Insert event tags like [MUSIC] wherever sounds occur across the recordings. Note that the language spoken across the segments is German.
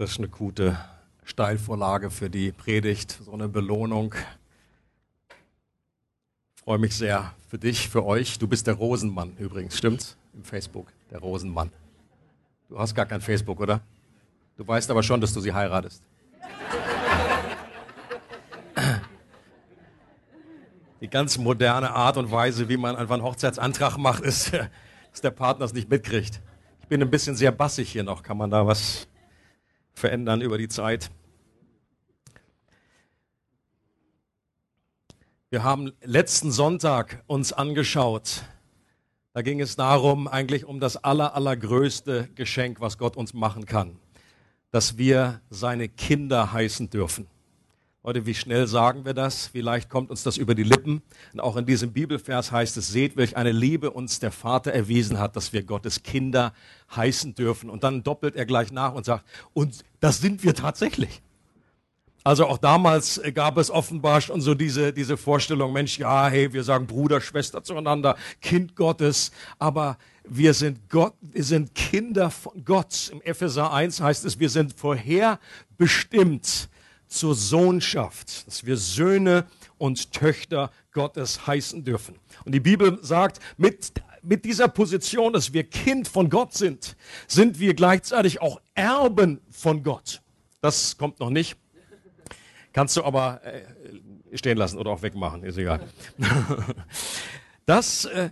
Das ist eine gute Steilvorlage für die Predigt, so eine Belohnung. Ich freue mich sehr für dich, für euch. Du bist der Rosenmann übrigens, stimmt's? Im Facebook, der Rosenmann. Du hast gar kein Facebook, oder? Du weißt aber schon, dass du sie heiratest. Die ganz moderne Art und Weise, wie man einfach einen Hochzeitsantrag macht, ist, [LAUGHS] dass der Partner es nicht mitkriegt. Ich bin ein bisschen sehr bassig hier noch. Kann man da was verändern über die Zeit? Wir haben letzten Sonntag uns angeschaut. Da ging es darum, eigentlich um das aller, allergrößte Geschenk, was Gott uns machen kann. Dass wir seine Kinder heißen dürfen. Leute, wie schnell sagen wir das? Vielleicht kommt uns das über die Lippen. Und auch in diesem Bibelvers heißt es, seht, welch eine Liebe uns der Vater erwiesen hat, dass wir Gottes Kinder heißen dürfen. Und dann doppelt er gleich nach und sagt, und das sind wir tatsächlich. Also auch damals gab es offenbar schon so diese, diese Vorstellung, Mensch, ja, hey, wir sagen Bruder, Schwester zueinander, Kind Gottes, aber wir sind Gott, wir sind Kinder von Gott. Im Epheser 1 heißt es, wir sind vorherbestimmt zur Sohnschaft, dass wir Söhne und Töchter Gottes heißen dürfen. Und die Bibel sagt, mit, mit dieser Position, dass wir Kind von Gott sind, sind wir gleichzeitig auch Erben von Gott. Das kommt noch nicht. Kannst du aber äh, stehen lassen oder auch wegmachen, ist egal. [LAUGHS] Das, äh,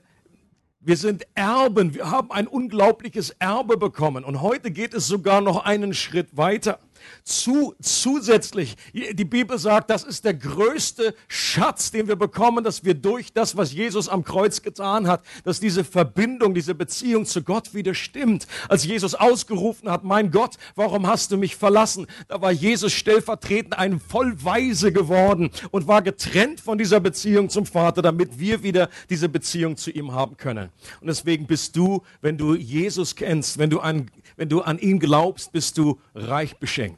wir sind Erben, wir haben ein unglaubliches Erbe bekommen. Und heute geht es sogar noch einen Schritt weiter. Zu, zusätzlich, die Bibel sagt, das ist der größte Schatz, den wir bekommen, dass wir durch das, was Jesus am Kreuz getan hat, dass diese Verbindung, diese Beziehung zu Gott wieder stimmt. Als Jesus ausgerufen hat, mein Gott, warum hast du mich verlassen? Da war Jesus stellvertretend ein Vollweise geworden und war getrennt von dieser Beziehung zum Vater, damit wir wieder diese Beziehung zu ihm haben können. Und deswegen bist du, wenn du Jesus kennst, wenn du an, wenn du an ihn glaubst, bist du reich beschenkt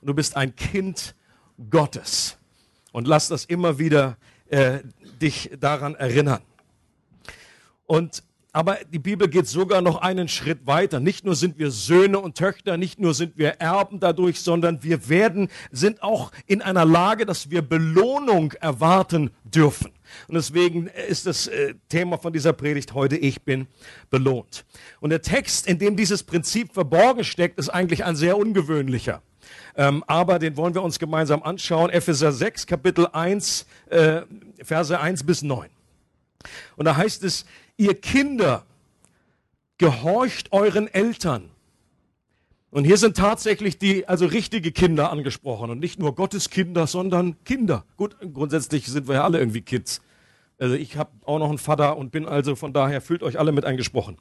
und du bist ein Kind Gottes. Und lass das immer wieder äh, dich daran erinnern. Und aber die Bibel geht sogar noch einen Schritt weiter. Nicht nur sind wir Söhne und Töchter, nicht nur sind wir Erben dadurch, sondern wir werden, sind auch in einer Lage, dass wir Belohnung erwarten dürfen. Und deswegen ist das äh, Thema von dieser Predigt heute, ich bin belohnt. Und der Text, in dem dieses Prinzip verborgen steckt, ist eigentlich ein sehr ungewöhnlicher. Ähm, aber den wollen wir uns gemeinsam anschauen. Epheser 6, Kapitel 1, äh, Verse 1 bis 9. Und da heißt es, ihr Kinder, gehorcht euren Eltern. Und hier sind tatsächlich die, also richtige Kinder angesprochen und nicht nur Gottes Kinder, sondern Kinder. Gut, grundsätzlich sind wir ja alle irgendwie Kids. Also ich habe auch noch einen Vater und bin also von daher fühlt euch alle mit eingesprochen.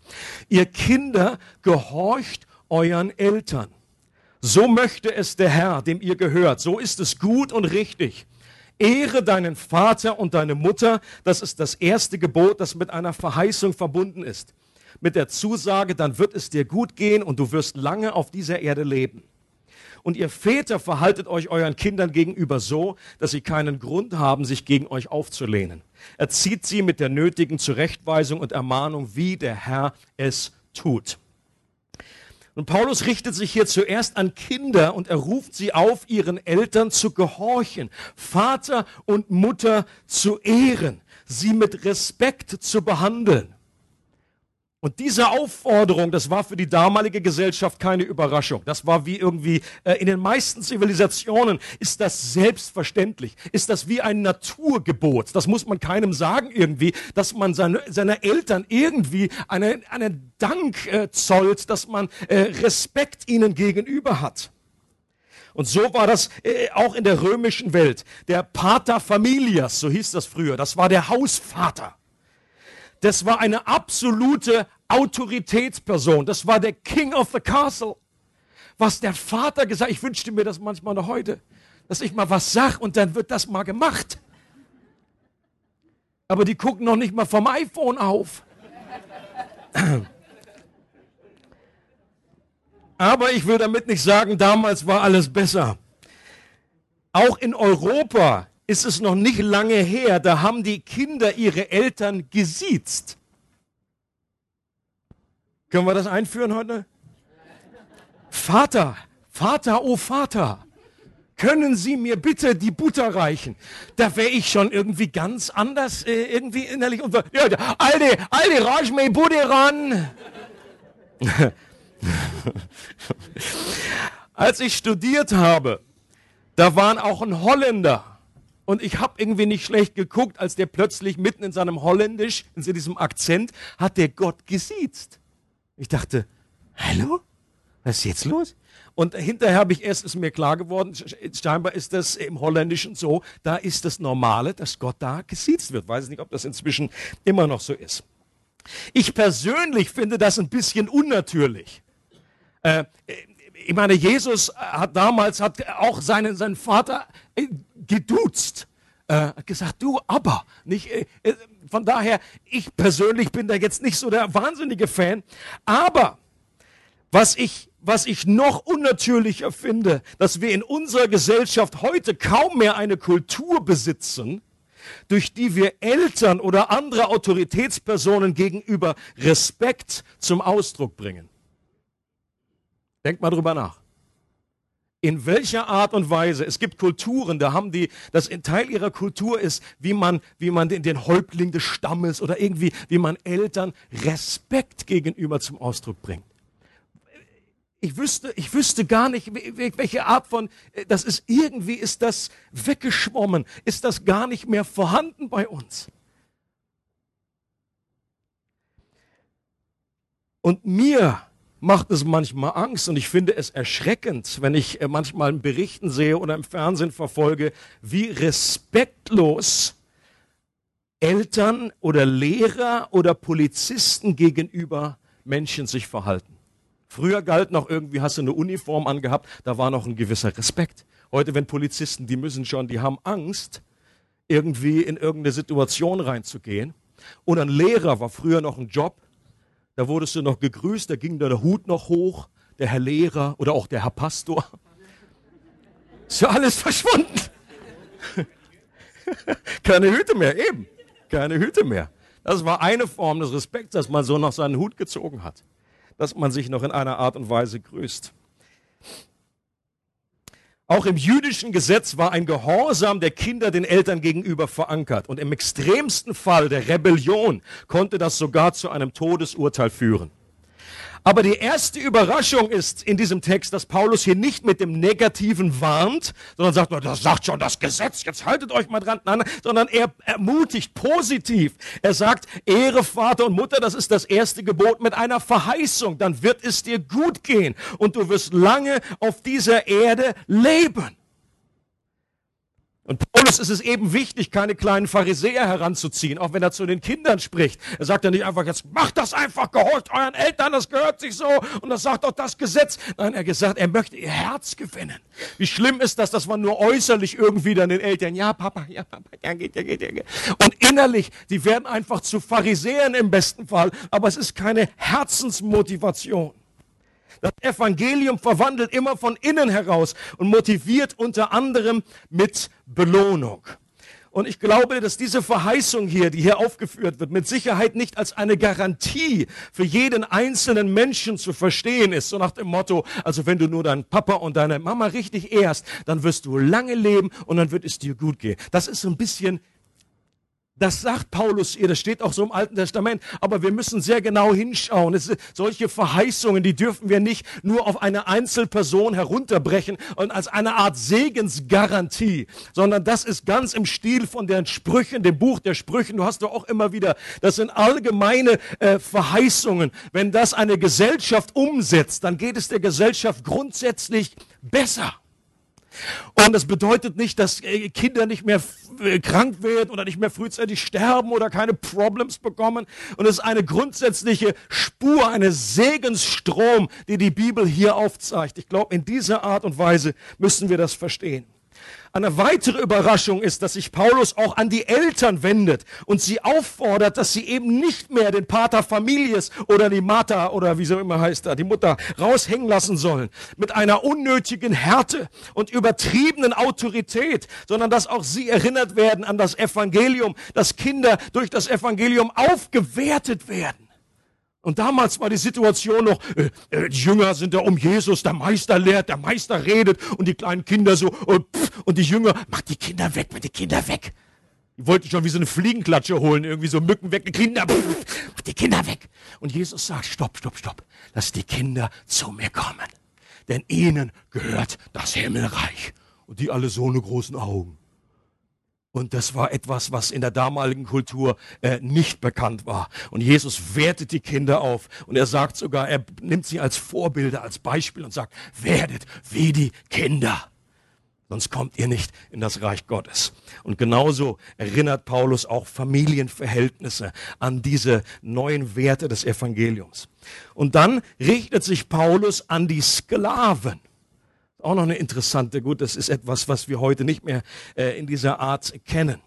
Ihr Kinder gehorcht euren Eltern so möchte es der Herr, dem ihr gehört. So ist es gut und richtig. Ehre deinen Vater und deine Mutter. Das ist das erste Gebot, das mit einer Verheißung verbunden ist. Mit der Zusage, dann wird es dir gut gehen und du wirst lange auf dieser Erde leben. Und ihr Väter verhaltet euch euren Kindern gegenüber so, dass sie keinen Grund haben, sich gegen euch aufzulehnen. Erzieht sie mit der nötigen Zurechtweisung und Ermahnung, wie der Herr es tut. Und Paulus richtet sich hier zuerst an Kinder und er ruft sie auf, ihren Eltern zu gehorchen, Vater und Mutter zu ehren, sie mit Respekt zu behandeln. Und diese Aufforderung, das war für die damalige Gesellschaft keine Überraschung. Das war wie irgendwie, äh, in den meisten Zivilisationen ist das selbstverständlich. Ist das wie ein Naturgebot. Das muss man keinem sagen irgendwie, dass man seine, seiner Eltern irgendwie einen, einen Dank äh, zollt, dass man äh, Respekt ihnen gegenüber hat. Und so war das äh, auch in der römischen Welt. Der Pater Familias, so hieß das früher, das war der Hausvater das war eine absolute Autoritätsperson. Das war der King of the Castle. Was der Vater gesagt, ich wünschte mir das manchmal noch heute, dass ich mal was sag und dann wird das mal gemacht. Aber die gucken noch nicht mal vom iPhone auf. Aber ich will damit nicht sagen, damals war alles besser. Auch in Europa ist es noch nicht lange her, da haben die Kinder ihre Eltern gesiezt. Können wir das einführen heute? Vater, Vater, oh Vater, können Sie mir bitte die Butter reichen? Da wäre ich schon irgendwie ganz anders, äh, irgendwie innerlich. Und, ja, alte, alte, reich mir Butter ran. [LAUGHS] Als ich studiert habe, da waren auch ein Holländer. Und ich habe irgendwie nicht schlecht geguckt, als der plötzlich mitten in seinem Holländisch, in diesem Akzent, hat der Gott gesiezt. Ich dachte, hallo? Was ist jetzt los? Und hinterher habe ich erst, ist mir klar geworden, scheinbar ist das im Holländischen so, da ist das Normale, dass Gott da gesiezt wird. Weiß nicht, ob das inzwischen immer noch so ist. Ich persönlich finde das ein bisschen unnatürlich. Äh, ich meine, Jesus hat damals hat auch seinen, seinen Vater äh, geduzt, äh, gesagt, du, aber, nicht, äh, äh, von daher, ich persönlich bin da jetzt nicht so der wahnsinnige Fan, aber was ich, was ich noch unnatürlicher finde, dass wir in unserer Gesellschaft heute kaum mehr eine Kultur besitzen, durch die wir Eltern oder andere Autoritätspersonen gegenüber Respekt zum Ausdruck bringen. Denkt mal drüber nach. In welcher Art und Weise? Es gibt Kulturen, da haben die, das ein Teil ihrer Kultur ist, wie man, wie man den, den Häuptling des Stammes oder irgendwie, wie man Eltern Respekt gegenüber zum Ausdruck bringt ich wüsste, ich wüsste gar nicht, welche Art von, äh, das ist irgendwie, ist das weggeschwommen, ist das gar nicht mehr vorhanden bei uns. Und mir macht es manchmal Angst und ich finde es erschreckend, wenn ich äh, manchmal in Berichten sehe oder im Fernsehen verfolge, wie respektlos Eltern oder Lehrer oder Polizisten gegenüber Menschen sich verhalten. Früher galt noch irgendwie, hast du eine Uniform angehabt, da war noch ein gewisser Respekt. Heute, wenn Polizisten, die müssen schon, die haben Angst, irgendwie in irgendeine Situation reinzugehen. Und ein Lehrer war früher noch ein Job, da wurdest du noch gegrüßt, da ging der Hut noch hoch, der Herr Lehrer oder auch der Herr Pastor. Ist ja alles verschwunden. [LAUGHS] Keine Hüte mehr, eben. Keine Hüte mehr. Das war eine Form des Respekts, dass man so noch seinen Hut gezogen hat dass man sich noch in einer Art und Weise grüßt. Auch im jüdischen Gesetz war ein Gehorsam der Kinder den Eltern gegenüber verankert. Und im extremsten Fall der Rebellion konnte das sogar zu einem Todesurteil führen. Aber die erste Überraschung ist in diesem Text, dass Paulus hier nicht mit dem Negativen warnt, sondern sagt, das sagt schon das Gesetz, jetzt haltet euch mal dran, nein, sondern er ermutigt positiv. Er sagt, Ehre Vater und Mutter, das ist das erste Gebot mit einer Verheißung, dann wird es dir gut gehen und du wirst lange auf dieser Erde leben. Und Paulus ist es eben wichtig, keine kleinen Pharisäer heranzuziehen, auch wenn er zu den Kindern spricht. Er sagt ja nicht einfach, jetzt macht das einfach, gehorcht euren Eltern, das gehört sich so und das sagt doch das Gesetz. Nein, er gesagt, er möchte ihr Herz gewinnen. Wie schlimm ist das, dass man nur äußerlich irgendwie dann den Eltern, ja Papa, ja Papa, ja geht, ja geht, ja geht. Und innerlich, die werden einfach zu Pharisäern im besten Fall, aber es ist keine Herzensmotivation. Das Evangelium verwandelt immer von innen heraus und motiviert unter anderem mit Belohnung. Und ich glaube, dass diese Verheißung hier, die hier aufgeführt wird, mit Sicherheit nicht als eine Garantie für jeden einzelnen Menschen zu verstehen ist. So nach dem Motto, also wenn du nur deinen Papa und deine Mama richtig ehrst, dann wirst du lange leben und dann wird es dir gut gehen. Das ist so ein bisschen das sagt Paulus ihr, das steht auch so im Alten Testament. Aber wir müssen sehr genau hinschauen. Es, solche Verheißungen, die dürfen wir nicht nur auf eine Einzelperson herunterbrechen und als eine Art Segensgarantie, sondern das ist ganz im Stil von den Sprüchen, dem Buch der Sprüchen. Du hast doch auch immer wieder, das sind allgemeine äh, Verheißungen. Wenn das eine Gesellschaft umsetzt, dann geht es der Gesellschaft grundsätzlich besser. Und das bedeutet nicht, dass äh, Kinder nicht mehr äh, krank werden oder nicht mehr frühzeitig sterben oder keine Problems bekommen. Und es ist eine grundsätzliche Spur, eine Segensstrom, die die Bibel hier aufzeigt. Ich glaube, in dieser Art und Weise müssen wir das verstehen. Eine weitere Überraschung ist, dass sich Paulus auch an die Eltern wendet und sie auffordert, dass sie eben nicht mehr den Pater Families oder die Mata oder wie so immer heißt da, die Mutter raushängen lassen sollen mit einer unnötigen Härte und übertriebenen Autorität, sondern dass auch sie erinnert werden an das Evangelium, dass Kinder durch das Evangelium aufgewertet werden. Und damals war die Situation noch, äh, äh, die Jünger sind da um Jesus, der Meister lehrt, der Meister redet und die kleinen Kinder so, und, äh, pff, und die Jünger, mach die Kinder weg, mach die Kinder weg. Die wollten schon wie so eine Fliegenklatsche holen, irgendwie so Mücken weg, die Kinder, pff, mach die Kinder weg. Und Jesus sagt, stopp, stopp, stopp, lass die Kinder zu mir kommen. Denn ihnen gehört das Himmelreich. Und die alle so eine großen Augen. Und das war etwas, was in der damaligen Kultur äh, nicht bekannt war. Und Jesus wertet die Kinder auf. Und er sagt sogar, er nimmt sie als Vorbilder, als Beispiel und sagt, werdet wie die Kinder. Sonst kommt ihr nicht in das Reich Gottes. Und genauso erinnert Paulus auch Familienverhältnisse an diese neuen Werte des Evangeliums. Und dann richtet sich Paulus an die Sklaven. Auch noch eine interessante, gut, das ist etwas, was wir heute nicht mehr äh, in dieser Art kennen.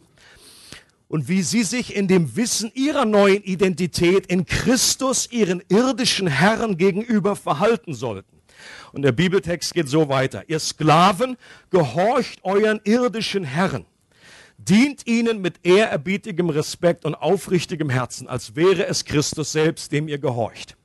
Und wie sie sich in dem Wissen ihrer neuen Identität in Christus ihren irdischen Herren gegenüber verhalten sollten. Und der Bibeltext geht so weiter. Ihr Sklaven, gehorcht euren irdischen Herren. Dient ihnen mit ehrerbietigem Respekt und aufrichtigem Herzen, als wäre es Christus selbst, dem ihr gehorcht.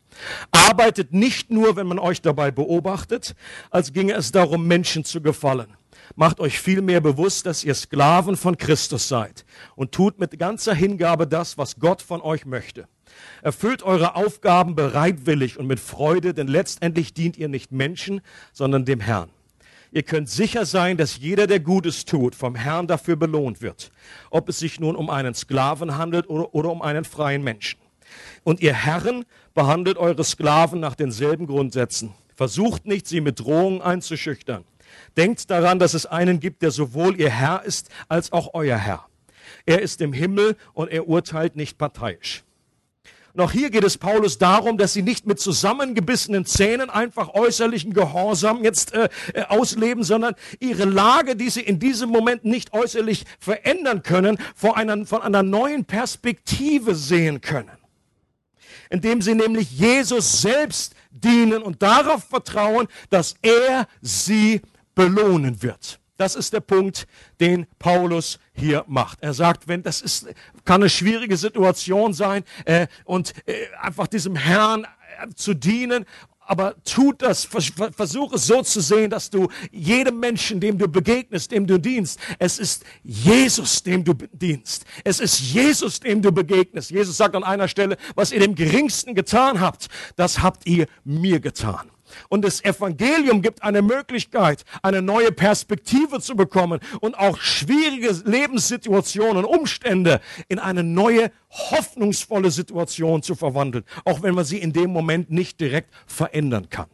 Arbeitet nicht nur, wenn man euch dabei beobachtet, als ginge es darum, Menschen zu gefallen. Macht euch vielmehr bewusst, dass ihr Sklaven von Christus seid und tut mit ganzer Hingabe das, was Gott von euch möchte. Erfüllt eure Aufgaben bereitwillig und mit Freude, denn letztendlich dient ihr nicht Menschen, sondern dem Herrn. Ihr könnt sicher sein, dass jeder, der Gutes tut, vom Herrn dafür belohnt wird, ob es sich nun um einen Sklaven handelt oder, oder um einen freien Menschen. Und ihr Herren behandelt eure Sklaven nach denselben Grundsätzen. Versucht nicht, sie mit Drohungen einzuschüchtern. Denkt daran, dass es einen gibt, der sowohl ihr Herr ist als auch euer Herr. Er ist im Himmel und er urteilt nicht parteiisch. Noch hier geht es Paulus darum, dass sie nicht mit zusammengebissenen Zähnen einfach äußerlichen Gehorsam jetzt äh, äh, ausleben, sondern ihre Lage, die sie in diesem Moment nicht äußerlich verändern können, vor einer, von einer neuen Perspektive sehen können indem sie nämlich Jesus selbst dienen und darauf vertrauen, dass er sie belohnen wird. Das ist der Punkt, den Paulus hier macht. Er sagt, wenn das ist, kann eine schwierige Situation sein äh, und äh, einfach diesem Herrn äh, zu dienen aber tut das, versuch es so zu sehen, dass du jedem Menschen, dem du begegnest, dem du dienst, es ist Jesus, dem du dienst. Es ist Jesus, dem du begegnest. Jesus sagt an einer Stelle, was ihr dem Geringsten getan habt, das habt ihr mir getan. Und das Evangelium gibt eine Möglichkeit, eine neue Perspektive zu bekommen und auch schwierige Lebenssituationen, Umstände in eine neue, hoffnungsvolle Situation zu verwandeln, auch wenn man sie in dem Moment nicht direkt verändern kann.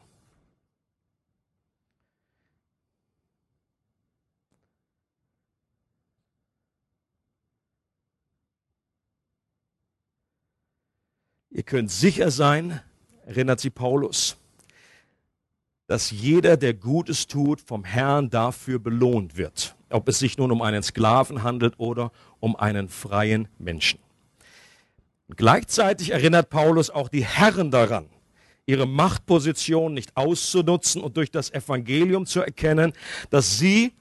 Ihr könnt sicher sein, erinnert sie Paulus, dass jeder, der Gutes tut, vom Herrn dafür belohnt wird. Ob es sich nun um einen Sklaven handelt oder um einen freien Menschen. Gleichzeitig erinnert Paulus auch die Herren daran, ihre Machtposition nicht auszunutzen und durch das Evangelium zu erkennen, dass sie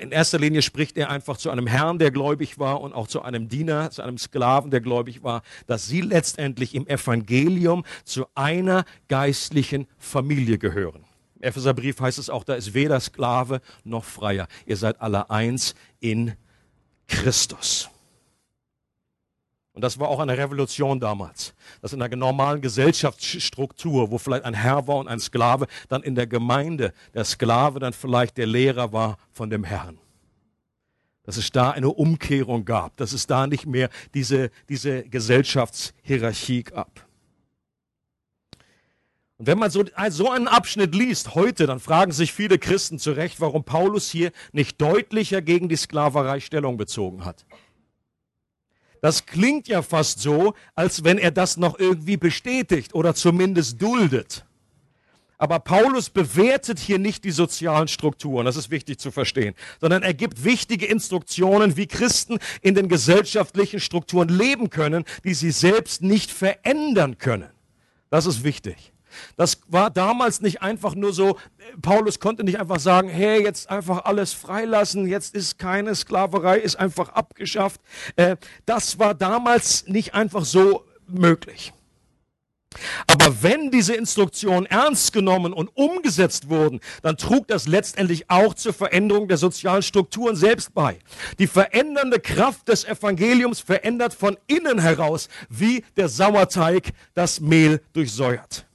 in erster Linie spricht er einfach zu einem Herrn, der gläubig war und auch zu einem Diener, zu einem Sklaven, der gläubig war, dass sie letztendlich im Evangelium zu einer geistlichen Familie gehören. Im Epheserbrief heißt es auch, da ist weder Sklave noch Freier. Ihr seid alle eins in Christus. Und das war auch eine Revolution damals, dass in einer normalen Gesellschaftsstruktur, wo vielleicht ein Herr war und ein Sklave, dann in der Gemeinde der Sklave dann vielleicht der Lehrer war von dem Herrn. Dass es da eine Umkehrung gab, dass es da nicht mehr diese, diese Gesellschaftshierarchie gab. Und wenn man so, so einen Abschnitt liest heute, dann fragen sich viele Christen zu Recht, warum Paulus hier nicht deutlicher gegen die Sklaverei Stellung bezogen hat. Das klingt ja fast so, als wenn er das noch irgendwie bestätigt oder zumindest duldet. Aber Paulus bewertet hier nicht die sozialen Strukturen, das ist wichtig zu verstehen, sondern er gibt wichtige Instruktionen, wie Christen in den gesellschaftlichen Strukturen leben können, die sie selbst nicht verändern können. Das ist wichtig. Das war damals nicht einfach nur so, Paulus konnte nicht einfach sagen, hey, jetzt einfach alles freilassen, jetzt ist keine Sklaverei, ist einfach abgeschafft. Äh, das war damals nicht einfach so möglich. Aber wenn diese Instruktionen ernst genommen und umgesetzt wurden, dann trug das letztendlich auch zur Veränderung der sozialen Strukturen selbst bei. Die verändernde Kraft des Evangeliums verändert von innen heraus, wie der Sauerteig das Mehl durchsäuert.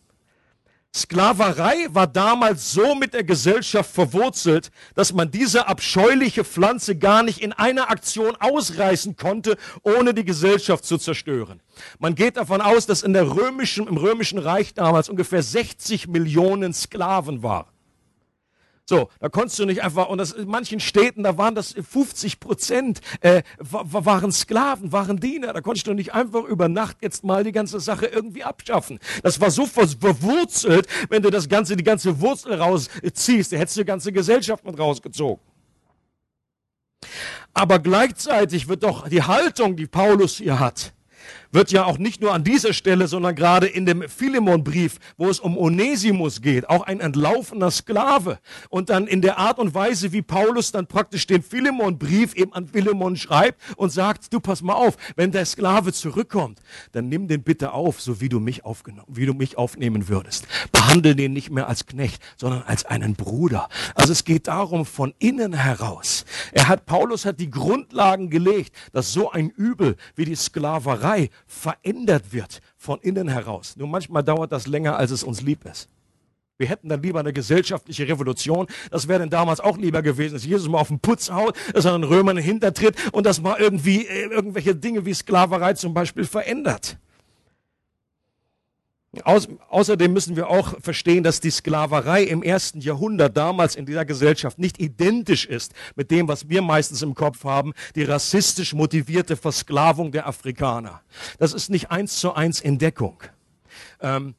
Sklaverei war damals so mit der Gesellschaft verwurzelt, dass man diese abscheuliche Pflanze gar nicht in einer Aktion ausreißen konnte, ohne die Gesellschaft zu zerstören. Man geht davon aus, dass in der römischen, im römischen Reich damals ungefähr 60 Millionen Sklaven waren. So, da konntest du nicht einfach, und das, in manchen Städten, da waren das 50 Prozent, äh, waren Sklaven, waren Diener. Da konntest du nicht einfach über Nacht jetzt mal die ganze Sache irgendwie abschaffen. Das war so verwurzelt, wenn du das ganze, die ganze Wurzel rausziehst, da hättest du die ganze Gesellschaft mit rausgezogen. Aber gleichzeitig wird doch die Haltung, die Paulus hier hat, wird ja auch nicht nur an dieser Stelle, sondern gerade in dem Philemonbrief, wo es um Onesimus geht, auch ein entlaufener Sklave. Und dann in der Art und Weise, wie Paulus dann praktisch den Philemonbrief eben an Philemon schreibt und sagt, du pass mal auf, wenn der Sklave zurückkommt, dann nimm den bitte auf, so wie du mich aufgenommen, wie du mich aufnehmen würdest. Behandle den nicht mehr als Knecht, sondern als einen Bruder. Also es geht darum, von innen heraus. Er hat, Paulus hat die Grundlagen gelegt, dass so ein Übel wie die Sklaverei verändert wird von innen heraus. Nur manchmal dauert das länger, als es uns lieb ist. Wir hätten dann lieber eine gesellschaftliche Revolution. Das wäre denn damals auch lieber gewesen, dass Jesus mal auf den Putz haut, dass er den Römern hintertritt und dass mal irgendwie äh, irgendwelche Dinge wie Sklaverei zum Beispiel verändert. Aus, außerdem müssen wir auch verstehen, dass die Sklaverei im ersten Jahrhundert damals in dieser Gesellschaft nicht identisch ist mit dem, was wir meistens im Kopf haben, die rassistisch motivierte Versklavung der Afrikaner. Das ist nicht eins zu eins Entdeckung. Ähm,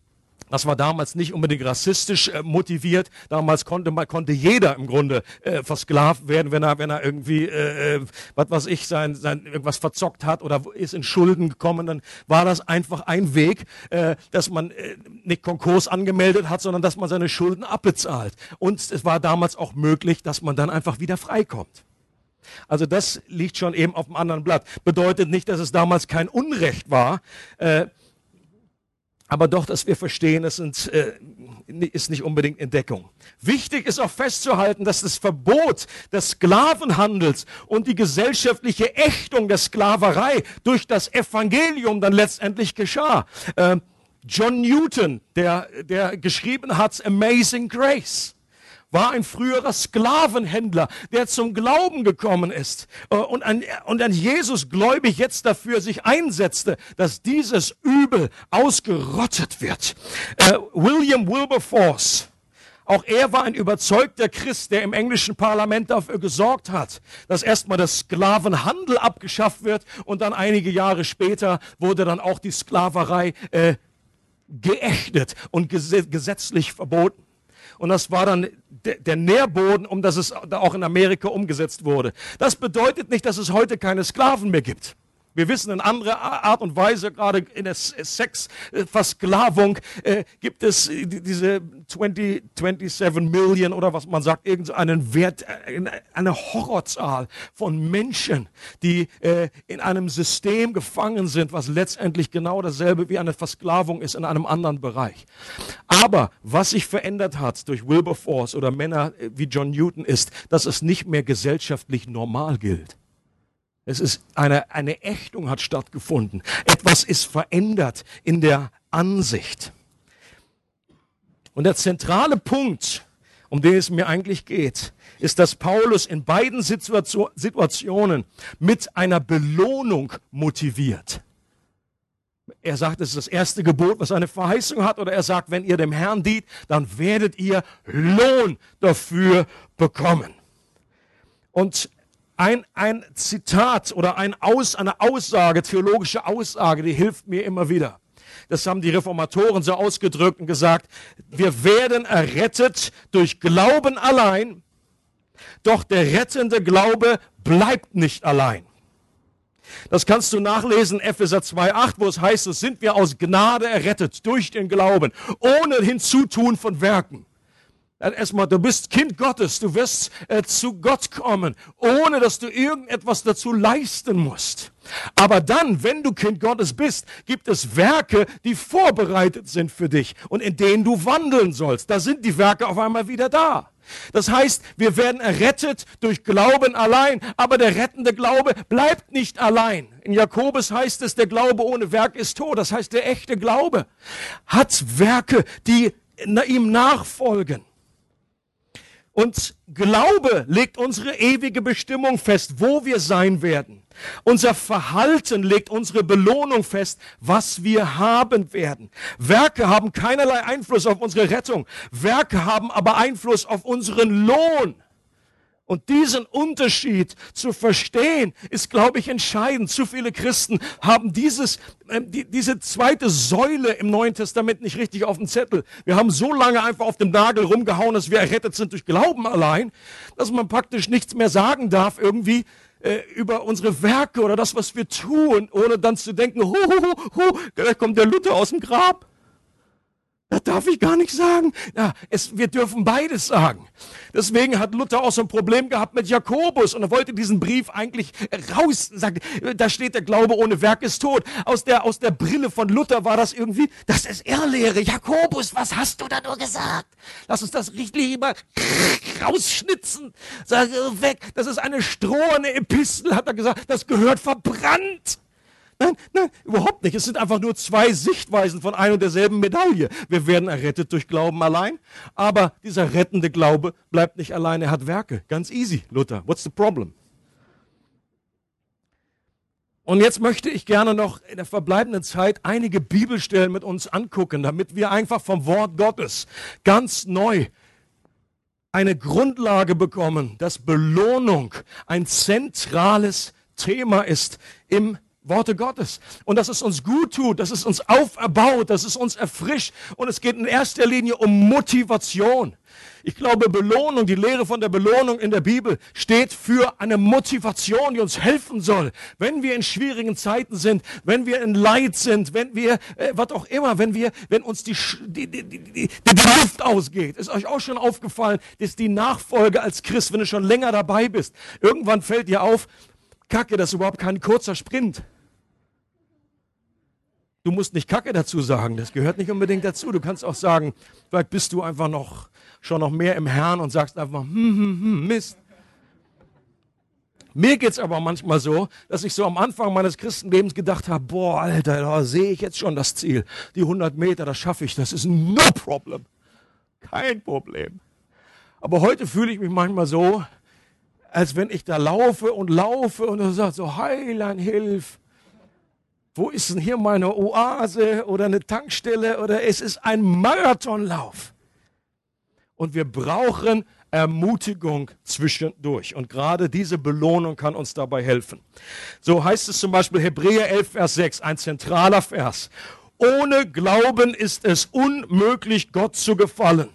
das war damals nicht unbedingt rassistisch äh, motiviert. Damals konnte man konnte jeder im Grunde äh, versklavt werden, wenn er wenn er irgendwie äh, äh, was weiß ich sein sein irgendwas verzockt hat oder ist in Schulden gekommen. Dann war das einfach ein Weg, äh, dass man äh, nicht Konkurs angemeldet hat, sondern dass man seine Schulden abbezahlt. Und es war damals auch möglich, dass man dann einfach wieder freikommt. Also das liegt schon eben auf dem anderen Blatt. Bedeutet nicht, dass es damals kein Unrecht war. Aber doch, dass wir verstehen, es sind, äh, ist nicht unbedingt Entdeckung. Wichtig ist auch festzuhalten, dass das Verbot des Sklavenhandels und die gesellschaftliche Ächtung der Sklaverei durch das Evangelium dann letztendlich geschah. Äh, John Newton, der, der geschrieben hat Amazing Grace, war ein früherer Sklavenhändler, der zum Glauben gekommen ist äh, und an, und an Jesus gläubig jetzt dafür sich einsetzte, dass dieses Übel ausgerottet wird. Äh, William Wilberforce, auch er war ein überzeugter Christ, der im englischen Parlament dafür gesorgt hat, dass erstmal der Sklavenhandel abgeschafft wird und dann einige Jahre später wurde dann auch die Sklaverei äh, geächtet und gesetzlich verboten. Und das war dann der Nährboden, um das es auch in Amerika umgesetzt wurde. Das bedeutet nicht, dass es heute keine Sklaven mehr gibt. Wir wissen in anderer Art und Weise, gerade in der Sexversklavung, äh, gibt es äh, diese 20, 27 Millionen oder was man sagt, irgendeinen Wert, äh, eine Horrorzahl von Menschen, die äh, in einem System gefangen sind, was letztendlich genau dasselbe wie eine Versklavung ist in einem anderen Bereich. Aber was sich verändert hat durch Wilberforce oder Männer äh, wie John Newton ist, dass es nicht mehr gesellschaftlich normal gilt. Es ist eine, eine Ächtung hat stattgefunden. Etwas ist verändert in der Ansicht. Und der zentrale Punkt, um den es mir eigentlich geht, ist, dass Paulus in beiden Situationen mit einer Belohnung motiviert. Er sagt, es ist das erste Gebot, was eine Verheißung hat, oder er sagt, wenn ihr dem Herrn dient, dann werdet ihr Lohn dafür bekommen. Und ein, ein Zitat oder ein Aus, eine Aussage, theologische Aussage, die hilft mir immer wieder. Das haben die Reformatoren so ausgedrückt und gesagt, wir werden errettet durch Glauben allein, doch der rettende Glaube bleibt nicht allein. Das kannst du nachlesen, Epheser 2,8, wo es heißt, so sind wir aus Gnade errettet durch den Glauben, ohne Hinzutun von Werken. Erstmal, du bist Kind Gottes, du wirst äh, zu Gott kommen, ohne dass du irgendetwas dazu leisten musst. Aber dann, wenn du Kind Gottes bist, gibt es Werke, die vorbereitet sind für dich und in denen du wandeln sollst. Da sind die Werke auf einmal wieder da. Das heißt, wir werden errettet durch Glauben allein, aber der rettende Glaube bleibt nicht allein. In Jakobus heißt es, der Glaube ohne Werk ist tot. Das heißt, der echte Glaube hat Werke, die ihm nachfolgen. Und Glaube legt unsere ewige Bestimmung fest, wo wir sein werden. Unser Verhalten legt unsere Belohnung fest, was wir haben werden. Werke haben keinerlei Einfluss auf unsere Rettung. Werke haben aber Einfluss auf unseren Lohn. Und diesen Unterschied zu verstehen, ist, glaube ich, entscheidend. Zu viele Christen haben dieses, äh, die, diese zweite Säule im Neuen Testament nicht richtig auf dem Zettel. Wir haben so lange einfach auf dem Nagel rumgehauen, dass wir errettet sind durch Glauben allein, dass man praktisch nichts mehr sagen darf irgendwie äh, über unsere Werke oder das, was wir tun, ohne dann zu denken, hu, hu, hu, hu, da kommt der Luther aus dem Grab. Das darf ich gar nicht sagen. Ja, es, wir dürfen beides sagen. Deswegen hat Luther auch so ein Problem gehabt mit Jakobus und er wollte diesen Brief eigentlich raus. Sagt, da steht, der Glaube ohne Werk ist tot. Aus der, aus der Brille von Luther war das irgendwie, das ist Irrlehre. Jakobus, was hast du da nur gesagt? Lass uns das richtig lieber rausschnitzen. Sag weg. Das ist eine strohene Epistel, hat er gesagt. Das gehört verbrannt. Nein, nein, überhaupt nicht. Es sind einfach nur zwei Sichtweisen von ein und derselben Medaille. Wir werden errettet durch Glauben allein, aber dieser rettende Glaube bleibt nicht allein, er hat Werke. Ganz easy, Luther. What's the problem? Und jetzt möchte ich gerne noch in der verbleibenden Zeit einige Bibelstellen mit uns angucken, damit wir einfach vom Wort Gottes ganz neu eine Grundlage bekommen, dass Belohnung ein zentrales Thema ist im Worte Gottes. Und dass es uns gut tut, dass es uns auferbaut, dass es uns erfrischt. Und es geht in erster Linie um Motivation. Ich glaube, Belohnung, die Lehre von der Belohnung in der Bibel steht für eine Motivation, die uns helfen soll, wenn wir in schwierigen Zeiten sind, wenn wir in Leid sind, wenn wir, äh, was auch immer, wenn wir, wenn uns die, die, die, die, die Luft ausgeht. Ist euch auch schon aufgefallen, dass die Nachfolge als Christ, wenn du schon länger dabei bist, irgendwann fällt dir auf, Kacke, das ist überhaupt kein kurzer Sprint. Du musst nicht Kacke dazu sagen, das gehört nicht unbedingt dazu. Du kannst auch sagen, vielleicht bist du einfach noch schon noch mehr im Herrn und sagst einfach, hm, hm, hm, Mist. Mir geht es aber manchmal so, dass ich so am Anfang meines Christenlebens gedacht habe, boah, Alter, da sehe ich jetzt schon das Ziel. Die 100 Meter, das schaffe ich, das ist no problem. Kein Problem. Aber heute fühle ich mich manchmal so, als wenn ich da laufe und laufe und er sagt so, Heiland, hilf wo ist denn hier meine Oase oder eine Tankstelle oder es ist ein Marathonlauf. Und wir brauchen Ermutigung zwischendurch. Und gerade diese Belohnung kann uns dabei helfen. So heißt es zum Beispiel Hebräer 11, Vers 6, ein zentraler Vers. Ohne Glauben ist es unmöglich, Gott zu gefallen.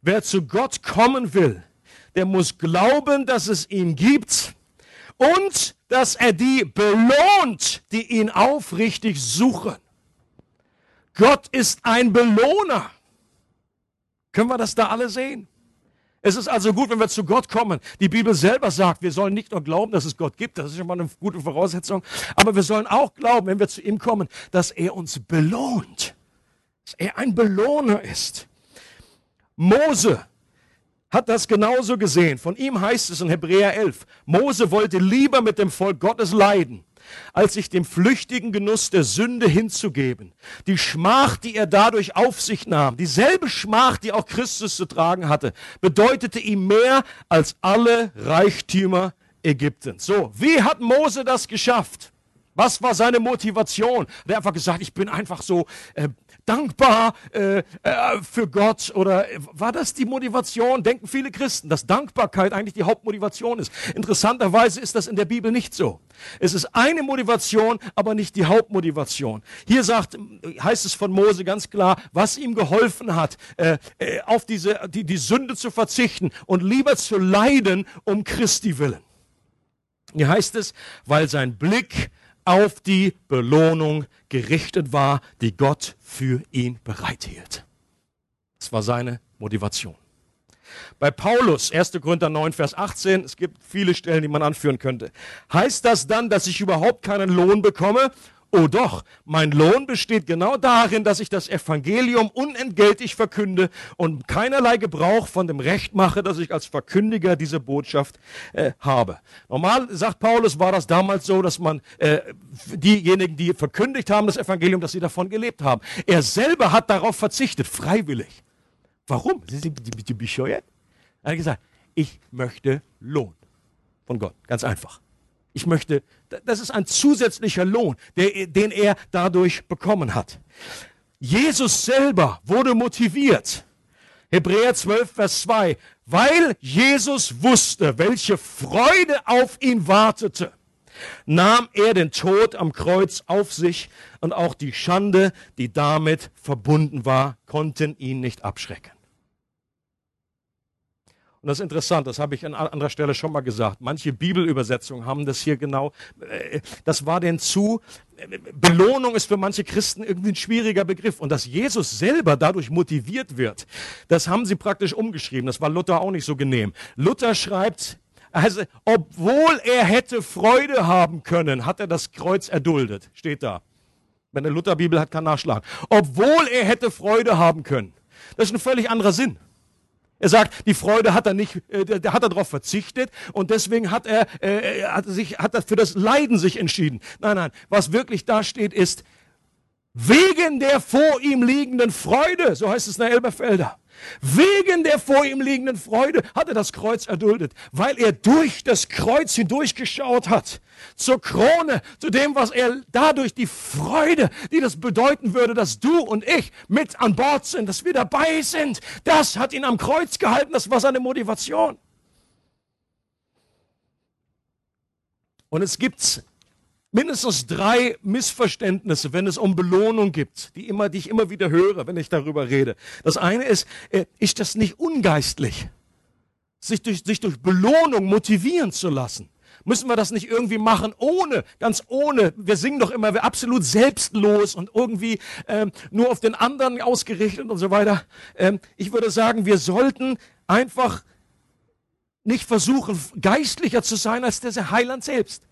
Wer zu Gott kommen will, der muss glauben, dass es ihn gibt und dass er die belohnt, die ihn aufrichtig suchen. Gott ist ein Belohner. Können wir das da alle sehen? Es ist also gut, wenn wir zu Gott kommen. Die Bibel selber sagt, wir sollen nicht nur glauben, dass es Gott gibt, das ist schon mal eine gute Voraussetzung, aber wir sollen auch glauben, wenn wir zu ihm kommen, dass er uns belohnt. Dass er ein Belohner ist. Mose hat das genauso gesehen. Von ihm heißt es in Hebräer 11, Mose wollte lieber mit dem Volk Gottes leiden, als sich dem flüchtigen Genuss der Sünde hinzugeben. Die Schmach, die er dadurch auf sich nahm, dieselbe Schmach, die auch Christus zu tragen hatte, bedeutete ihm mehr als alle Reichtümer Ägyptens. So, wie hat Mose das geschafft? Was war seine Motivation? Er hat einfach gesagt, ich bin einfach so äh, dankbar äh, äh, für Gott oder war das die Motivation? Denken viele Christen, dass Dankbarkeit eigentlich die Hauptmotivation ist. Interessanterweise ist das in der Bibel nicht so. Es ist eine Motivation, aber nicht die Hauptmotivation. Hier sagt, heißt es von Mose ganz klar, was ihm geholfen hat, äh, äh, auf diese die, die Sünde zu verzichten und lieber zu leiden um Christi willen. Hier heißt es, weil sein Blick auf die Belohnung gerichtet war, die Gott für ihn bereithielt. Das war seine Motivation. Bei Paulus, 1. Korinther 9, Vers 18, es gibt viele Stellen, die man anführen könnte. Heißt das dann, dass ich überhaupt keinen Lohn bekomme? Oh doch, mein Lohn besteht genau darin, dass ich das Evangelium unentgeltlich verkünde und keinerlei Gebrauch von dem Recht mache, dass ich als Verkündiger diese Botschaft äh, habe. Normal, sagt Paulus, war das damals so, dass man äh, diejenigen, die verkündigt haben, das Evangelium, dass sie davon gelebt haben. Er selber hat darauf verzichtet, freiwillig. Warum? Sind Sie bescheuert? Er hat gesagt, ich möchte Lohn von Gott. Ganz einfach. Ich möchte, das ist ein zusätzlicher Lohn, der, den er dadurch bekommen hat. Jesus selber wurde motiviert. Hebräer 12, Vers 2. Weil Jesus wusste, welche Freude auf ihn wartete, nahm er den Tod am Kreuz auf sich und auch die Schande, die damit verbunden war, konnten ihn nicht abschrecken. Und das ist interessant, das habe ich an anderer Stelle schon mal gesagt. Manche Bibelübersetzungen haben das hier genau, äh, das war denn zu, Belohnung ist für manche Christen irgendwie ein schwieriger Begriff. Und dass Jesus selber dadurch motiviert wird, das haben sie praktisch umgeschrieben. Das war Luther auch nicht so genehm. Luther schreibt, also, obwohl er hätte Freude haben können, hat er das Kreuz erduldet. Steht da. Wenn eine Lutherbibel hat, kann nachschlagen. Obwohl er hätte Freude haben können. Das ist ein völlig anderer Sinn. Er sagt, die Freude hat er nicht, äh, hat er darauf verzichtet und deswegen hat er, äh, hat sich, hat er für das Leiden sich entschieden. Nein, nein, was wirklich da steht ist, wegen der vor ihm liegenden Freude, so heißt es in der Elberfelder. Wegen der vor ihm liegenden Freude hat er das Kreuz erduldet, weil er durch das Kreuz hindurchgeschaut hat. Zur Krone, zu dem, was er dadurch die Freude, die das bedeuten würde, dass du und ich mit an Bord sind, dass wir dabei sind, das hat ihn am Kreuz gehalten, das war seine Motivation. Und es gibt mindestens drei Missverständnisse, wenn es um Belohnung gibt, die, immer, die ich immer wieder höre, wenn ich darüber rede. Das eine ist, äh, ist das nicht ungeistlich, sich durch, sich durch Belohnung motivieren zu lassen? Müssen wir das nicht irgendwie machen, ohne, ganz ohne? Wir singen doch immer, wir absolut selbstlos und irgendwie ähm, nur auf den anderen ausgerichtet und so weiter. Ähm, ich würde sagen, wir sollten einfach nicht versuchen, geistlicher zu sein als der Heiland selbst.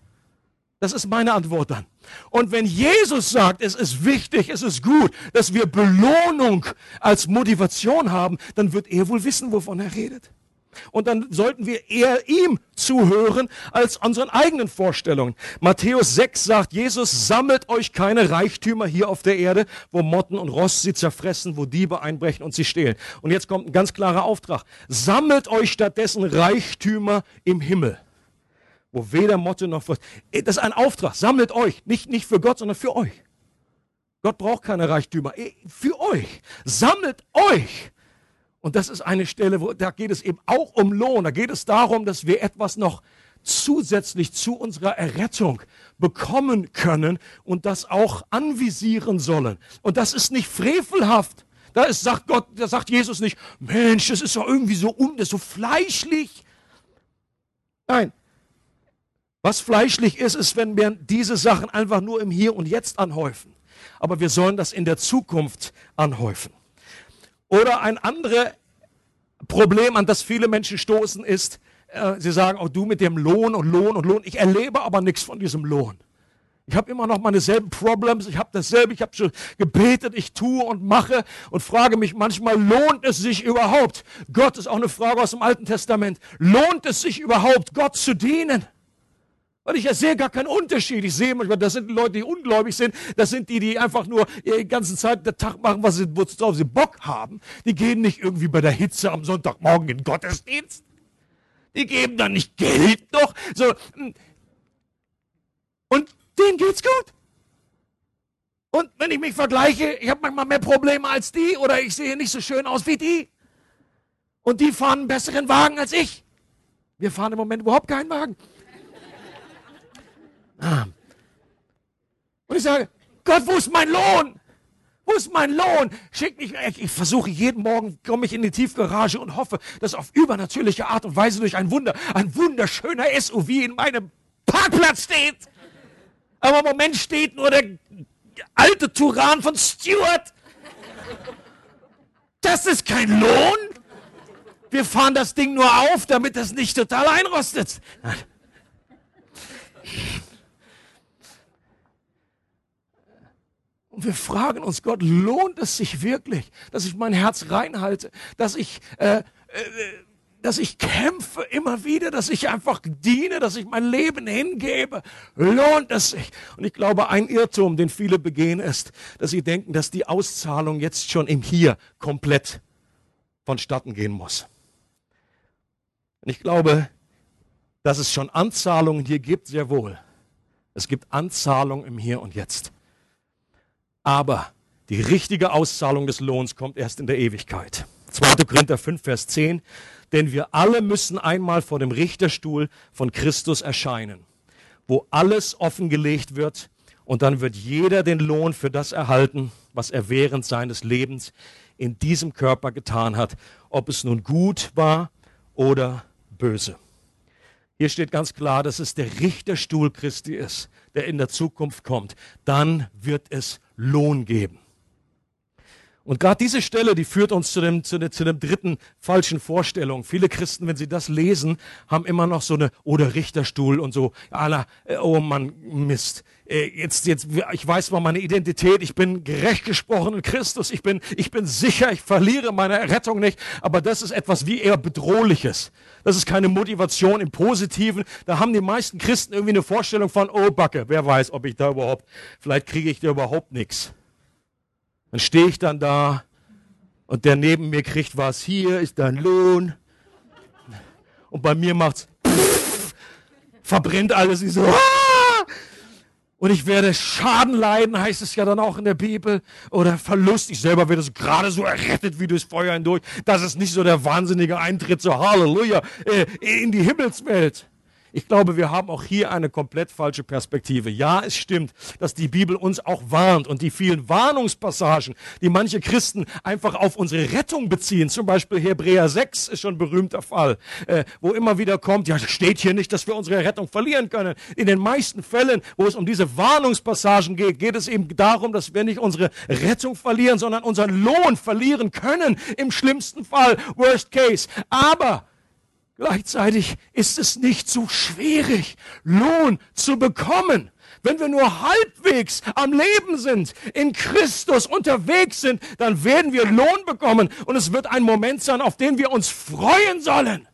Das ist meine Antwort dann. Und wenn Jesus sagt, es ist wichtig, es ist gut, dass wir Belohnung als Motivation haben, dann wird er wohl wissen, wovon er redet. Und dann sollten wir eher ihm zuhören als unseren eigenen Vorstellungen. Matthäus 6 sagt, Jesus sammelt euch keine Reichtümer hier auf der Erde, wo Motten und Rost sie zerfressen, wo Diebe einbrechen und sie stehlen. Und jetzt kommt ein ganz klarer Auftrag. Sammelt euch stattdessen Reichtümer im Himmel wo weder Motte noch Frost. Das ist ein Auftrag. Sammelt euch. Nicht, nicht für Gott, sondern für euch. Gott braucht keine Reichtümer. Für euch. Sammelt euch. Und das ist eine Stelle, wo da geht es eben auch um Lohn. Da geht es darum, dass wir etwas noch zusätzlich zu unserer Errettung bekommen können und das auch anvisieren sollen. Und das ist nicht frevelhaft. Da ist, sagt Gott, da sagt Jesus nicht, Mensch, das ist doch irgendwie so das ist so fleischlich. Nein, was fleischlich ist, ist, wenn wir diese Sachen einfach nur im Hier und Jetzt anhäufen. Aber wir sollen das in der Zukunft anhäufen. Oder ein anderes Problem, an das viele Menschen stoßen, ist, äh, sie sagen, oh, du mit dem Lohn und Lohn und Lohn. Ich erlebe aber nichts von diesem Lohn. Ich habe immer noch meine selben Problems, ich habe dasselbe, ich habe schon gebetet, ich tue und mache und frage mich manchmal, lohnt es sich überhaupt? Gott ist auch eine Frage aus dem Alten Testament. Lohnt es sich überhaupt, Gott zu dienen? Und ich sehe gar keinen Unterschied. Ich sehe manchmal, das sind Leute, die ungläubig sind. Das sind die, die einfach nur die ganze Zeit den Tag machen, was sie, worauf sie Bock haben. Die gehen nicht irgendwie bei der Hitze am Sonntagmorgen in den Gottesdienst. Die geben dann nicht Geld noch. So. Und denen geht's gut. Und wenn ich mich vergleiche, ich habe manchmal mehr Probleme als die oder ich sehe nicht so schön aus wie die. Und die fahren einen besseren Wagen als ich. Wir fahren im Moment überhaupt keinen Wagen. Ah. Und ich sage, Gott, wo ist mein Lohn? Wo ist mein Lohn? Schick mich. Ich versuche jeden Morgen, komme ich in die Tiefgarage und hoffe, dass auf übernatürliche Art und Weise durch ein Wunder, ein wunderschöner SUV in meinem Parkplatz steht. Aber im Moment steht nur der alte Turan von Stuart. Das ist kein Lohn. Wir fahren das Ding nur auf, damit es nicht total einrostet. Und wir fragen uns, Gott, lohnt es sich wirklich, dass ich mein Herz reinhalte, dass ich, äh, äh, dass ich kämpfe immer wieder, dass ich einfach diene, dass ich mein Leben hingebe? Lohnt es sich? Und ich glaube, ein Irrtum, den viele begehen, ist, dass sie denken, dass die Auszahlung jetzt schon im Hier komplett vonstatten gehen muss. Und ich glaube, dass es schon Anzahlungen hier gibt, sehr wohl. Es gibt Anzahlungen im Hier und Jetzt. Aber die richtige Auszahlung des Lohns kommt erst in der Ewigkeit. 2. Korinther 5, Vers 10. Denn wir alle müssen einmal vor dem Richterstuhl von Christus erscheinen, wo alles offengelegt wird und dann wird jeder den Lohn für das erhalten, was er während seines Lebens in diesem Körper getan hat, ob es nun gut war oder böse. Hier steht ganz klar, dass es der Richterstuhl Christi ist, der in der Zukunft kommt. Dann wird es Lohn geben. Und gerade diese Stelle, die führt uns zu dem, zu, dem, zu dem dritten falschen Vorstellung. Viele Christen, wenn sie das lesen, haben immer noch so eine, oder Richterstuhl und so, aller, äh, oh Mann, Mist. Äh, jetzt, jetzt, ich weiß mal meine Identität, ich bin gerecht gesprochen in Christus, ich bin, ich bin sicher, ich verliere meine Rettung nicht, aber das ist etwas wie eher Bedrohliches. Das ist keine Motivation im Positiven. Da haben die meisten Christen irgendwie eine Vorstellung von, oh Backe, wer weiß, ob ich da überhaupt, vielleicht kriege ich da überhaupt nichts. Dann stehe ich dann da und der neben mir kriegt was, hier ist dein Lohn. Und bei mir macht's, pff, [LAUGHS] verbrennt alles, ich so, ah! Und ich werde Schaden leiden, heißt es ja dann auch in der Bibel. Oder Verlust. Ich selber werde so gerade so errettet wie durchs Feuer hindurch. Das ist nicht so der wahnsinnige Eintritt, so Halleluja, äh, in die Himmelswelt. Ich glaube, wir haben auch hier eine komplett falsche Perspektive. Ja, es stimmt, dass die Bibel uns auch warnt und die vielen Warnungspassagen, die manche Christen einfach auf unsere Rettung beziehen, zum Beispiel Hebräer 6 ist schon ein berühmter Fall, äh, wo immer wieder kommt, ja, steht hier nicht, dass wir unsere Rettung verlieren können. In den meisten Fällen, wo es um diese Warnungspassagen geht, geht es eben darum, dass wir nicht unsere Rettung verlieren, sondern unseren Lohn verlieren können, im schlimmsten Fall, worst case. Aber Gleichzeitig ist es nicht so schwierig, Lohn zu bekommen. Wenn wir nur halbwegs am Leben sind, in Christus unterwegs sind, dann werden wir Lohn bekommen und es wird ein Moment sein, auf den wir uns freuen sollen.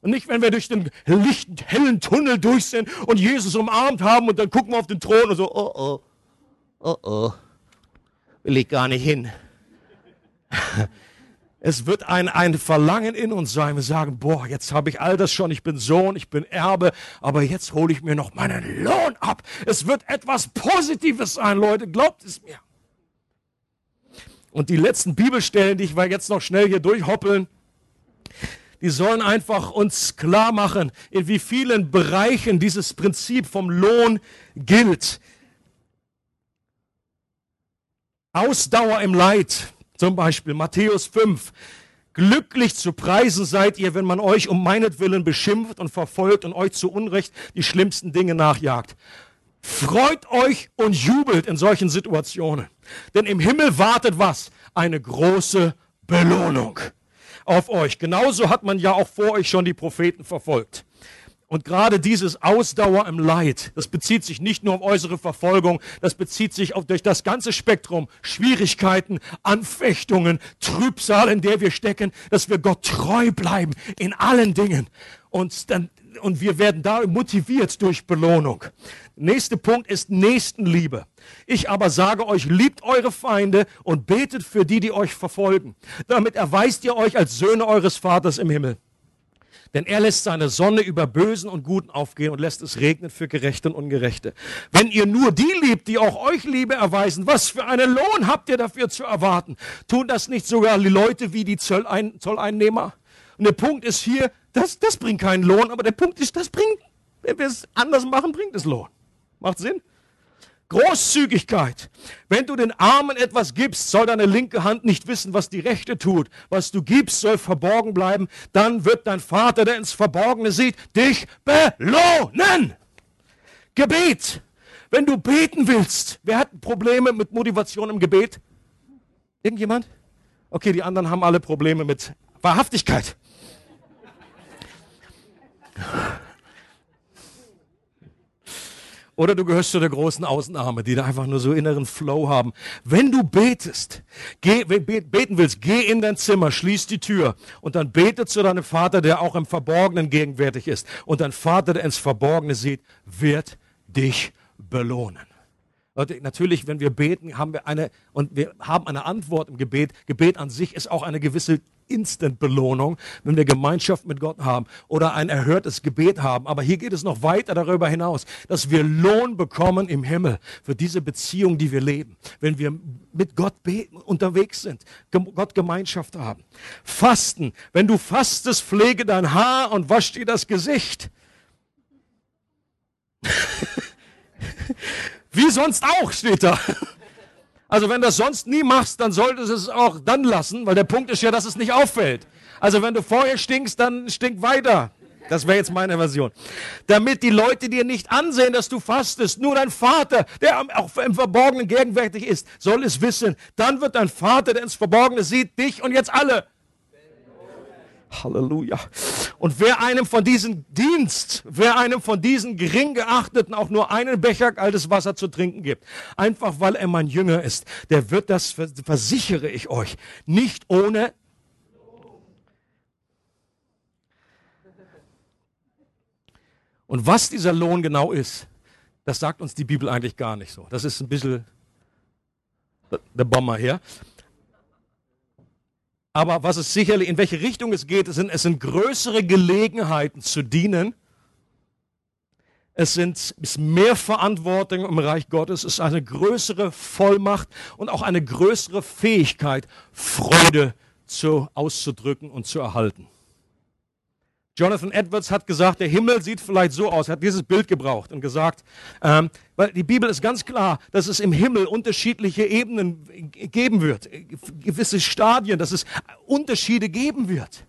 Und nicht, wenn wir durch den lichten, hellen Tunnel durch sind und Jesus umarmt haben und dann gucken wir auf den Thron und so, oh oh, oh oh, will ich gar nicht hin. Es wird ein, ein Verlangen in uns sein. Wir sagen, boah, jetzt habe ich all das schon. Ich bin Sohn, ich bin Erbe, aber jetzt hole ich mir noch meinen Lohn ab. Es wird etwas Positives sein, Leute. Glaubt es mir. Und die letzten Bibelstellen, die ich mal jetzt noch schnell hier durchhoppeln, die sollen einfach uns klar machen, in wie vielen Bereichen dieses Prinzip vom Lohn gilt. Ausdauer im Leid zum Beispiel Matthäus 5. Glücklich zu preisen seid ihr, wenn man euch um meinetwillen beschimpft und verfolgt und euch zu Unrecht die schlimmsten Dinge nachjagt. Freut euch und jubelt in solchen Situationen. Denn im Himmel wartet was? Eine große Belohnung auf euch. Genauso hat man ja auch vor euch schon die Propheten verfolgt. Und gerade dieses Ausdauer im Leid, das bezieht sich nicht nur auf äußere Verfolgung, das bezieht sich auf durch das ganze Spektrum Schwierigkeiten, Anfechtungen, Trübsal, in der wir stecken, dass wir Gott treu bleiben in allen Dingen. Und dann, und wir werden da motiviert durch Belohnung. Nächster Punkt ist Nächstenliebe. Ich aber sage euch, liebt eure Feinde und betet für die, die euch verfolgen. Damit erweist ihr euch als Söhne eures Vaters im Himmel. Denn er lässt seine Sonne über Bösen und Guten aufgehen und lässt es regnen für Gerechte und Ungerechte. Wenn ihr nur die liebt, die auch euch Liebe erweisen, was für einen Lohn habt ihr dafür zu erwarten? Tun das nicht sogar die Leute wie die Zollein Zolleinnehmer? Und der Punkt ist hier, das, das bringt keinen Lohn, aber der Punkt ist, das bringt, wenn wir es anders machen, bringt es Lohn. Macht Sinn? Großzügigkeit. Wenn du den Armen etwas gibst, soll deine linke Hand nicht wissen, was die rechte tut. Was du gibst, soll verborgen bleiben. Dann wird dein Vater, der ins Verborgene sieht, dich belohnen. Gebet. Wenn du beten willst, wer hat Probleme mit Motivation im Gebet? Irgendjemand? Okay, die anderen haben alle Probleme mit Wahrhaftigkeit. Oder du gehörst zu der großen Ausnahme, die da einfach nur so inneren Flow haben. Wenn du betest, geh, beten willst, geh in dein Zimmer, schließ die Tür und dann bete zu deinem Vater, der auch im Verborgenen gegenwärtig ist. Und dein Vater, der ins Verborgene sieht, wird dich belohnen. Leute, natürlich, wenn wir beten, haben wir eine, und wir haben eine Antwort im Gebet. Gebet an sich ist auch eine gewisse Instant-Belohnung, wenn wir Gemeinschaft mit Gott haben oder ein erhörtes Gebet haben. Aber hier geht es noch weiter darüber hinaus, dass wir Lohn bekommen im Himmel für diese Beziehung, die wir leben, wenn wir mit Gott beten, unterwegs sind, Gott Gemeinschaft haben. Fasten. Wenn du fastest, pflege dein Haar und wasch dir das Gesicht. [LAUGHS] Wie sonst auch, steht da. Also wenn du das sonst nie machst, dann solltest du es auch dann lassen, weil der Punkt ist ja, dass es nicht auffällt. Also wenn du vorher stinkst, dann stink weiter. Das wäre jetzt meine Version. Damit die Leute dir nicht ansehen, dass du fastest. Nur dein Vater, der auch im Verborgenen gegenwärtig ist, soll es wissen. Dann wird dein Vater, der ins Verborgene sieht, dich und jetzt alle Halleluja. Und wer einem von diesem Dienst, wer einem von diesen gering geachteten auch nur einen Becher altes Wasser zu trinken gibt, einfach weil er mein Jünger ist, der wird das, versichere ich euch, nicht ohne Und was dieser Lohn genau ist, das sagt uns die Bibel eigentlich gar nicht so. Das ist ein bisschen der Bomber hier. Aber was es sicherlich, in welche Richtung es geht, es sind, es sind größere Gelegenheiten zu dienen. Es sind, ist mehr Verantwortung im Reich Gottes, es ist eine größere Vollmacht und auch eine größere Fähigkeit, Freude zu, auszudrücken und zu erhalten. Jonathan Edwards hat gesagt, der Himmel sieht vielleicht so aus. Er hat dieses Bild gebraucht und gesagt, ähm, weil die Bibel ist ganz klar, dass es im Himmel unterschiedliche Ebenen geben wird, gewisse Stadien, dass es Unterschiede geben wird.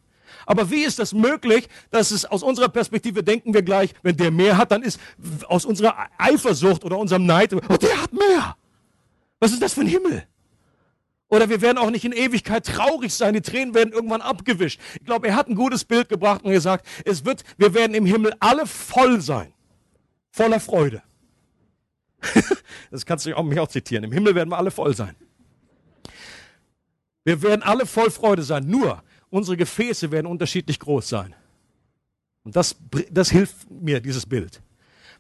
Aber wie ist das möglich, dass es aus unserer Perspektive denken wir gleich, wenn der mehr hat, dann ist aus unserer Eifersucht oder unserem Neid, oh, der hat mehr. Was ist das für ein Himmel? Oder wir werden auch nicht in Ewigkeit traurig sein. Die Tränen werden irgendwann abgewischt. Ich glaube, er hat ein gutes Bild gebracht und gesagt, es wird, wir werden im Himmel alle voll sein. Voller Freude. [LAUGHS] das kannst du mich auch zitieren. Im Himmel werden wir alle voll sein. Wir werden alle voll Freude sein. Nur unsere Gefäße werden unterschiedlich groß sein. Und das, das hilft mir, dieses Bild.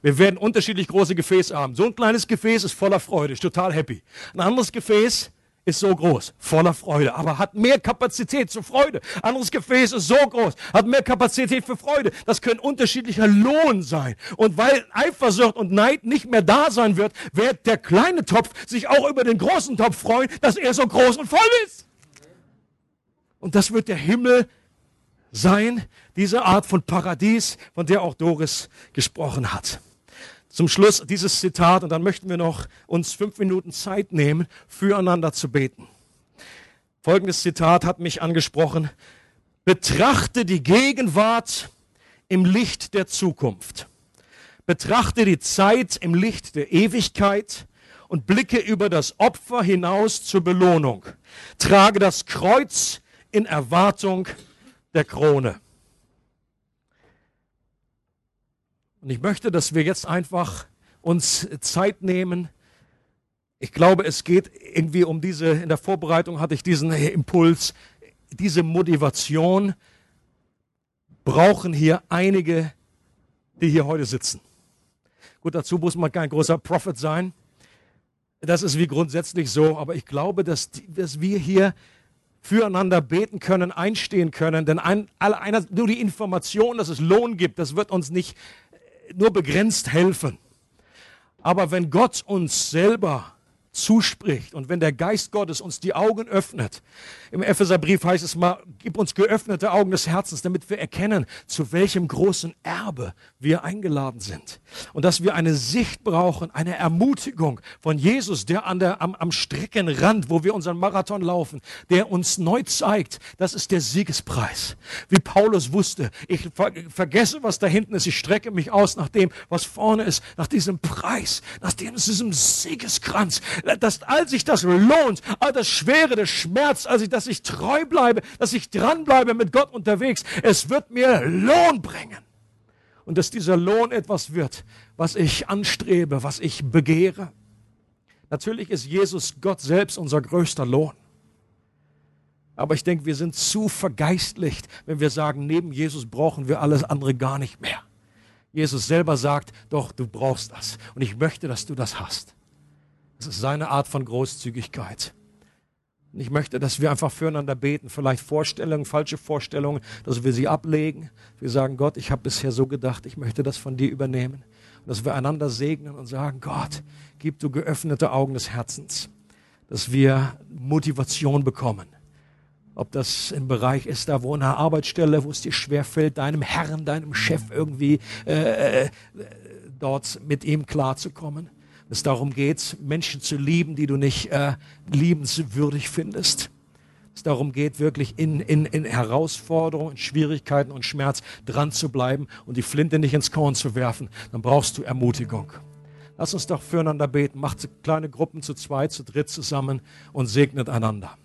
Wir werden unterschiedlich große Gefäße haben. So ein kleines Gefäß ist voller Freude, ist total happy. Ein anderes Gefäß ist so groß, voller Freude, aber hat mehr Kapazität zur Freude. Anderes Gefäß ist so groß, hat mehr Kapazität für Freude. Das können unterschiedlicher Lohn sein. Und weil Eifersucht und Neid nicht mehr da sein wird, wird der kleine Topf sich auch über den großen Topf freuen, dass er so groß und voll ist. Und das wird der Himmel sein, diese Art von Paradies, von der auch Doris gesprochen hat. Zum Schluss dieses Zitat und dann möchten wir noch uns fünf Minuten Zeit nehmen, füreinander zu beten. Folgendes Zitat hat mich angesprochen. Betrachte die Gegenwart im Licht der Zukunft. Betrachte die Zeit im Licht der Ewigkeit und blicke über das Opfer hinaus zur Belohnung. Trage das Kreuz in Erwartung der Krone. Und ich möchte, dass wir jetzt einfach uns Zeit nehmen. Ich glaube, es geht irgendwie um diese, in der Vorbereitung hatte ich diesen Impuls, diese Motivation brauchen hier einige, die hier heute sitzen. Gut, dazu muss man kein großer Prophet sein. Das ist wie grundsätzlich so, aber ich glaube, dass, dass wir hier füreinander beten können, einstehen können, denn ein, einer, nur die Information, dass es Lohn gibt, das wird uns nicht nur begrenzt helfen. Aber wenn Gott uns selber zuspricht und wenn der Geist Gottes uns die Augen öffnet, im Epheserbrief heißt es mal, gib uns geöffnete Augen des Herzens, damit wir erkennen, zu welchem großen Erbe wir eingeladen sind. Und dass wir eine Sicht brauchen, eine Ermutigung von Jesus, der an der, am, am Streckenrand, wo wir unseren Marathon laufen, der uns neu zeigt, das ist der Siegespreis. Wie Paulus wusste, ich ver vergesse, was da hinten ist, ich strecke mich aus nach dem, was vorne ist, nach diesem Preis, nach diesem Siegeskranz, dass als sich das lohnt, all das Schwere, der Schmerz, als ich, dass ich treu bleibe, dass ich dranbleibe mit Gott unterwegs, es wird mir Lohn bringen. und dass dieser Lohn etwas wird, was ich anstrebe, was ich begehre. Natürlich ist Jesus Gott selbst unser größter Lohn. Aber ich denke, wir sind zu vergeistlicht, wenn wir sagen, neben Jesus brauchen wir alles andere gar nicht mehr. Jesus selber sagt, doch, du brauchst das. Und ich möchte, dass du das hast. Das ist seine Art von Großzügigkeit. Und ich möchte, dass wir einfach füreinander beten. Vielleicht Vorstellungen, falsche Vorstellungen, dass wir sie ablegen. Wir sagen, Gott, ich habe bisher so gedacht, ich möchte das von dir übernehmen. Und dass wir einander segnen und sagen, Gott, gib du geöffnete Augen des Herzens, dass wir Motivation bekommen. Ob das im Bereich ist, da wo in einer Arbeitsstelle, wo es dir schwerfällt, deinem Herrn, deinem Chef irgendwie äh, äh, dort mit ihm klarzukommen es darum geht, Menschen zu lieben, die du nicht äh, liebenswürdig findest. Es darum geht, wirklich in, in, in Herausforderungen, in Schwierigkeiten und Schmerz dran zu bleiben und die Flinte nicht ins Korn zu werfen. Dann brauchst du Ermutigung. Lass uns doch füreinander beten. Macht kleine Gruppen zu zweit, zu dritt zusammen und segnet einander.